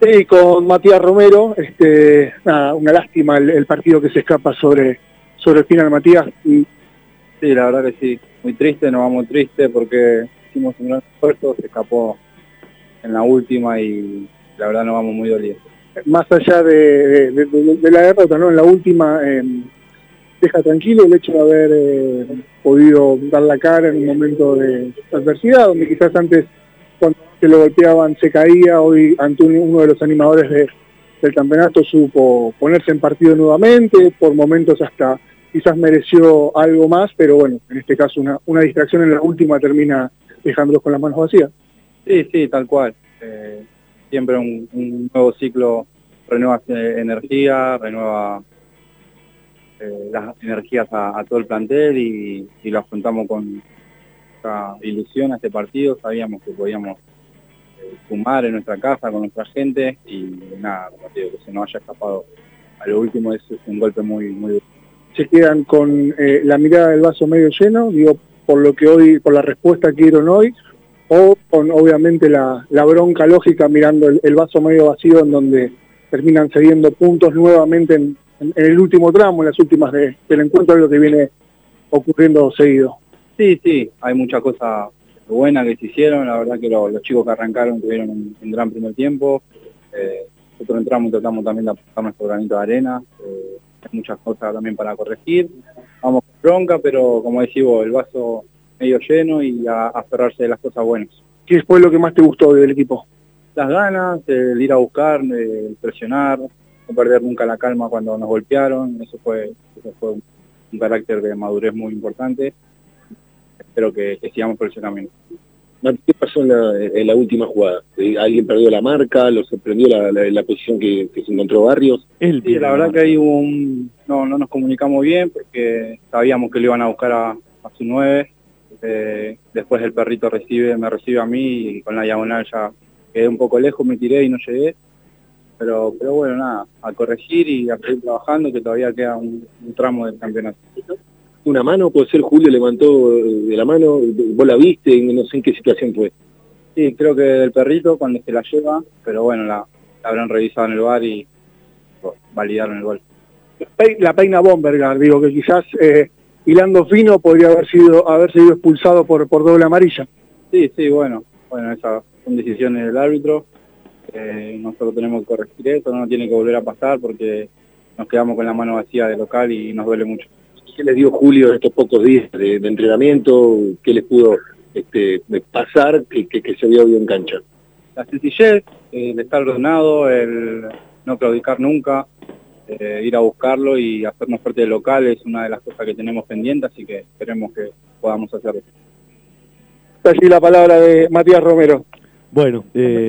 Sí, con Matías Romero, este, una lástima el, partido que se escapa sobre, sobre el final, Matías. Sí, la verdad que sí, muy triste, nos vamos triste porque hicimos un gran esfuerzo, se escapó en la última y la verdad nos vamos muy dolidos. Más allá de, la derrota, ¿no? En la última eh, deja tranquilo el hecho de haber eh, podido dar la cara en un momento de adversidad, donde quizás antes cuando se lo golpeaban se caía, hoy Antonio, uno de los animadores del campeonato, supo ponerse en partido nuevamente, por momentos hasta quizás mereció algo más, pero bueno, en este caso una, distracción en la última termina dejándolos con las manos vacías. Sí, sí, tal cual. Eh, siempre un, nuevo ciclo renueva energía, renueva eh, las energías a, todo el plantel y, y lo afrontamos con, ilusión a este partido, sabíamos que podíamos eh, fumar en nuestra casa con nuestra gente y nada, que se nos haya escapado a lo último es, un golpe muy muy duro. Se quedan con eh, la mirada del vaso medio lleno, digo, por lo que hoy, por la respuesta que dieron hoy, o con obviamente la, bronca lógica mirando el, vaso medio vacío en donde terminan cediendo puntos nuevamente en, el último tramo, en las últimas del encuentro, de lo que viene ocurriendo seguido. Sí, sí, hay muchas cosas buenas que se hicieron, la verdad que los chicos que arrancaron tuvieron un, gran primer tiempo, eh, nosotros entramos y tratamos también de aportar nuestro granito de arena, eh, hay muchas cosas también para corregir, vamos con bronca, pero como decimos, el vaso medio lleno y a aferrarse de las cosas buenas. ¿Qué fue lo que más te gustó del equipo? Las ganas, el ir a buscar, el presionar, no perder nunca la calma cuando nos golpearon, eso fue, eso fue un carácter de madurez muy importante espero que, sigamos por ese camino. ¿Qué pasó en la, última jugada? ¿Alguien perdió la marca? ¿Lo sorprendió la, posición que, se encontró Barrios? Sí, la verdad que ahí un... No, no nos comunicamos bien porque sabíamos que lo iban a buscar a, su 9. Eh, después el perrito recibe, me recibe a mí y con la diagonal ya quedé un poco lejos, me tiré y no llegué. Pero, pero bueno, nada, a corregir y a seguir trabajando que todavía queda un tramo del campeonato una mano, puede ser Julio levantó eh, de la mano, vos la viste, no sé en qué situación fue. Sí, creo que del perrito cuando se la lleva, pero bueno, la, habrán revisado en el bar y validaron el gol. La peina Bombergar, digo que quizás eh, hilando fino podría haber sido haber sido expulsado por, por doble amarilla. Sí, sí, bueno, bueno, esas son decisiones del árbitro. Eh, nosotros tenemos que corregir eso, no tiene que volver a pasar porque nos quedamos con la mano vacía de local y nos duele mucho. ¿Qué les dio Julio estos pocos días de, entrenamiento? ¿Qué les pudo este, pasar que, se vio bien en cancha? La sencillez, el estar ordenado, el no claudicar nunca, eh, ir a buscarlo y hacernos parte del local es una de las cosas que tenemos pendientes, así que esperemos que podamos hacerlo. Está allí la palabra de Matías Romero. Bueno, eh...